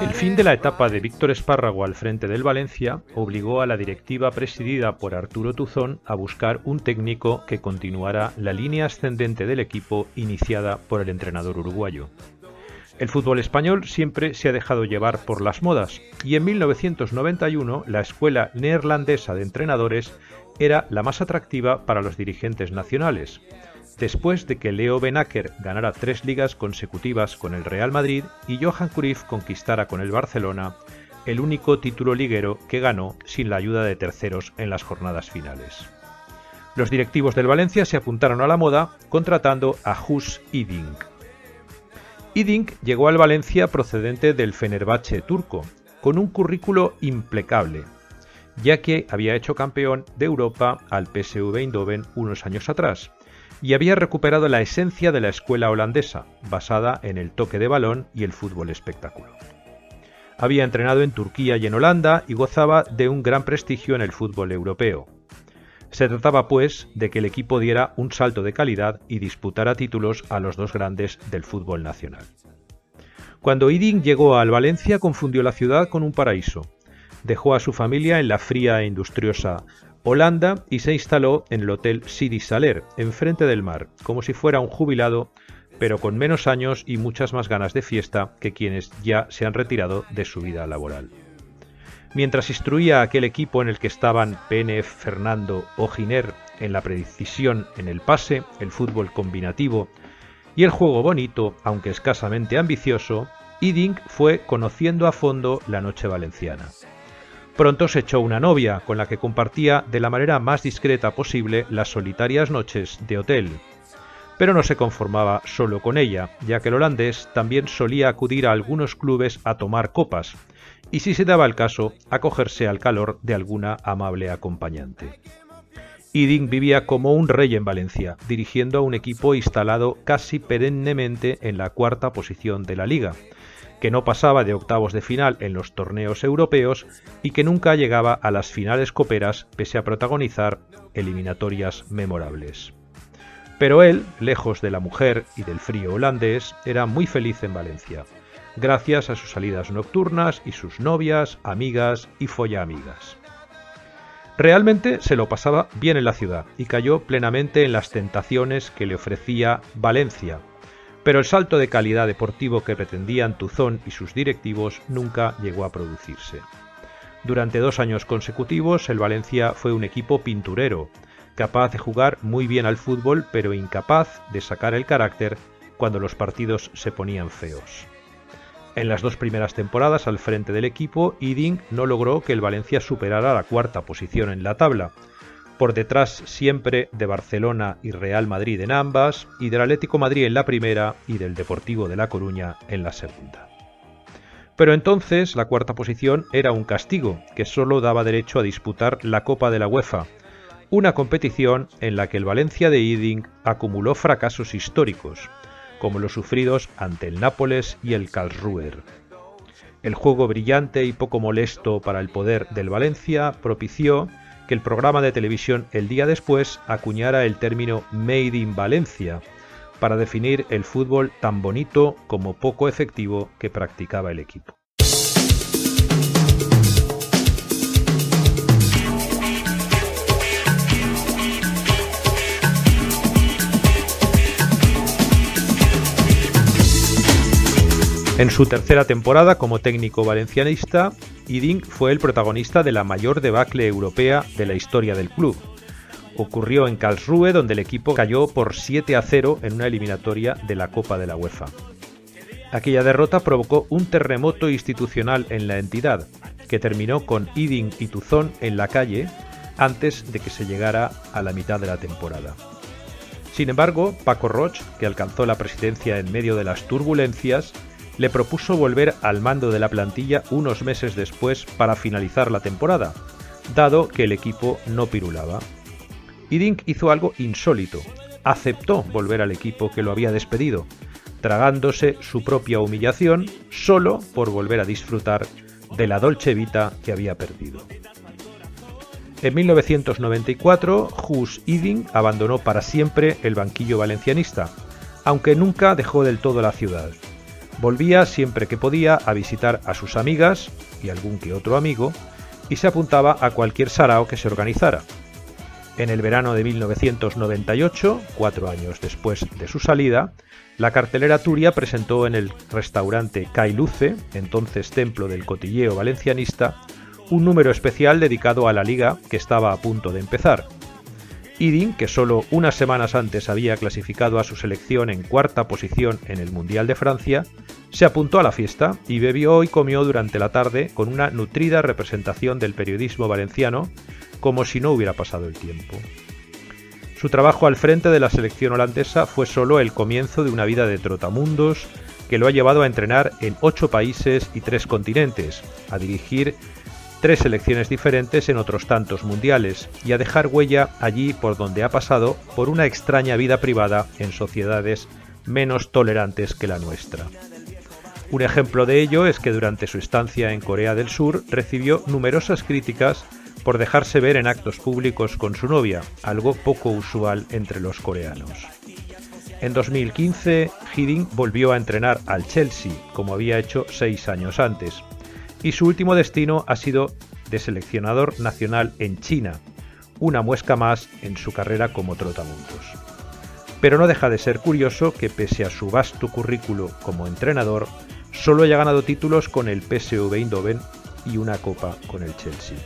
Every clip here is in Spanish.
El fin de la etapa de Víctor Espárrago al frente del Valencia obligó a la directiva presidida por Arturo Tuzón a buscar un técnico que continuara la línea ascendente del equipo iniciada por el entrenador uruguayo. El fútbol español siempre se ha dejado llevar por las modas y en 1991 la escuela neerlandesa de entrenadores era la más atractiva para los dirigentes nacionales, después de que Leo Benacker ganara tres ligas consecutivas con el Real Madrid y Johan Cruyff conquistara con el Barcelona el único título liguero que ganó sin la ayuda de terceros en las jornadas finales. Los directivos del Valencia se apuntaron a la moda contratando a Hus Iding. Iding llegó al Valencia procedente del Fenerbahce turco, con un currículo impecable, ya que había hecho campeón de Europa al PSV Eindhoven unos años atrás, y había recuperado la esencia de la escuela holandesa, basada en el toque de balón y el fútbol espectáculo. Había entrenado en Turquía y en Holanda y gozaba de un gran prestigio en el fútbol europeo. Se trataba, pues, de que el equipo diera un salto de calidad y disputara títulos a los dos grandes del fútbol nacional. Cuando Iding llegó al Valencia confundió la ciudad con un paraíso. Dejó a su familia en la fría e industriosa Holanda y se instaló en el Hotel Sidi Saler, enfrente del mar, como si fuera un jubilado, pero con menos años y muchas más ganas de fiesta que quienes ya se han retirado de su vida laboral. Mientras instruía a aquel equipo en el que estaban PNF, Fernando o en la precisión en el pase, el fútbol combinativo y el juego bonito, aunque escasamente ambicioso, Iding fue conociendo a fondo la noche valenciana. Pronto se echó una novia con la que compartía de la manera más discreta posible las solitarias noches de hotel. Pero no se conformaba solo con ella, ya que el holandés también solía acudir a algunos clubes a tomar copas, y si se daba el caso, acogerse al calor de alguna amable acompañante. Iding vivía como un rey en Valencia, dirigiendo a un equipo instalado casi perennemente en la cuarta posición de la liga, que no pasaba de octavos de final en los torneos europeos y que nunca llegaba a las finales coperas pese a protagonizar eliminatorias memorables. Pero él, lejos de la mujer y del frío holandés, era muy feliz en Valencia, gracias a sus salidas nocturnas y sus novias, amigas y follamigas. Realmente se lo pasaba bien en la ciudad y cayó plenamente en las tentaciones que le ofrecía Valencia, pero el salto de calidad deportivo que pretendían Tuzón y sus directivos nunca llegó a producirse. Durante dos años consecutivos el Valencia fue un equipo pinturero, capaz de jugar muy bien al fútbol pero incapaz de sacar el carácter cuando los partidos se ponían feos. En las dos primeras temporadas al frente del equipo, Iding no logró que el Valencia superara la cuarta posición en la tabla, por detrás siempre de Barcelona y Real Madrid en ambas, y del Atlético Madrid en la primera y del Deportivo de La Coruña en la segunda. Pero entonces la cuarta posición era un castigo que solo daba derecho a disputar la Copa de la UEFA, una competición en la que el Valencia de Iding acumuló fracasos históricos, como los sufridos ante el Nápoles y el Karlsruher. El juego brillante y poco molesto para el poder del Valencia propició que el programa de televisión el día después acuñara el término Made in Valencia para definir el fútbol tan bonito como poco efectivo que practicaba el equipo. En su tercera temporada como técnico valencianista, Iding fue el protagonista de la mayor debacle europea de la historia del club. ocurrió en Karlsruhe, donde el equipo cayó por 7 a 0 en una eliminatoria de la Copa de la UEFA. Aquella derrota provocó un terremoto institucional en la entidad, que terminó con Iding y Tuzón en la calle antes de que se llegara a la mitad de la temporada. Sin embargo, Paco Roch, que alcanzó la presidencia en medio de las turbulencias, le propuso volver al mando de la plantilla unos meses después para finalizar la temporada, dado que el equipo no pirulaba. Iding hizo algo insólito, aceptó volver al equipo que lo había despedido, tragándose su propia humillación solo por volver a disfrutar de la Dolce Vita que había perdido. En 1994, Hus Iding abandonó para siempre el banquillo valencianista, aunque nunca dejó del todo la ciudad. Volvía siempre que podía a visitar a sus amigas y algún que otro amigo, y se apuntaba a cualquier sarao que se organizara. En el verano de 1998, cuatro años después de su salida, la cartelera Turia presentó en el restaurante Cailuce, entonces templo del cotilleo valencianista, un número especial dedicado a la liga que estaba a punto de empezar. Iding, que solo unas semanas antes había clasificado a su selección en cuarta posición en el Mundial de Francia, se apuntó a la fiesta y bebió y comió durante la tarde con una nutrida representación del periodismo valenciano, como si no hubiera pasado el tiempo. Su trabajo al frente de la selección holandesa fue solo el comienzo de una vida de trotamundos que lo ha llevado a entrenar en ocho países y tres continentes, a dirigir tres selecciones diferentes en otros tantos mundiales y a dejar huella allí por donde ha pasado por una extraña vida privada en sociedades menos tolerantes que la nuestra. Un ejemplo de ello es que durante su estancia en Corea del Sur recibió numerosas críticas por dejarse ver en actos públicos con su novia, algo poco usual entre los coreanos. En 2015, Hiding volvió a entrenar al Chelsea, como había hecho seis años antes, y su último destino ha sido de seleccionador nacional en China, una muesca más en su carrera como trotamundos. Pero no deja de ser curioso que pese a su vasto currículo como entrenador, solo haya ganado títulos con el PSV Eindhoven y una copa con el Chelsea.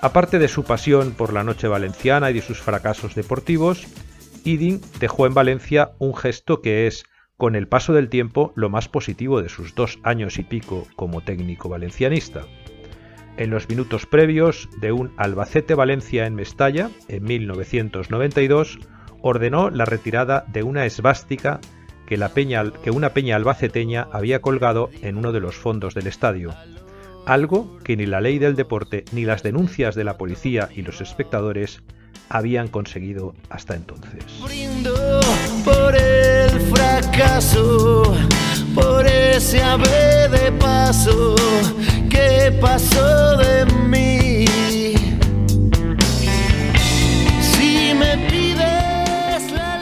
Aparte de su pasión por la noche valenciana y de sus fracasos deportivos, Iding dejó en Valencia un gesto que es con el paso del tiempo lo más positivo de sus dos años y pico como técnico valencianista. En los minutos previos de un Albacete-Valencia en Mestalla, en 1992, ordenó la retirada de una esvástica que, que una peña albaceteña había colgado en uno de los fondos del estadio, algo que ni la ley del deporte ni las denuncias de la policía y los espectadores habían conseguido hasta entonces. Fracaso, por ese ave de paso que pasó de mí.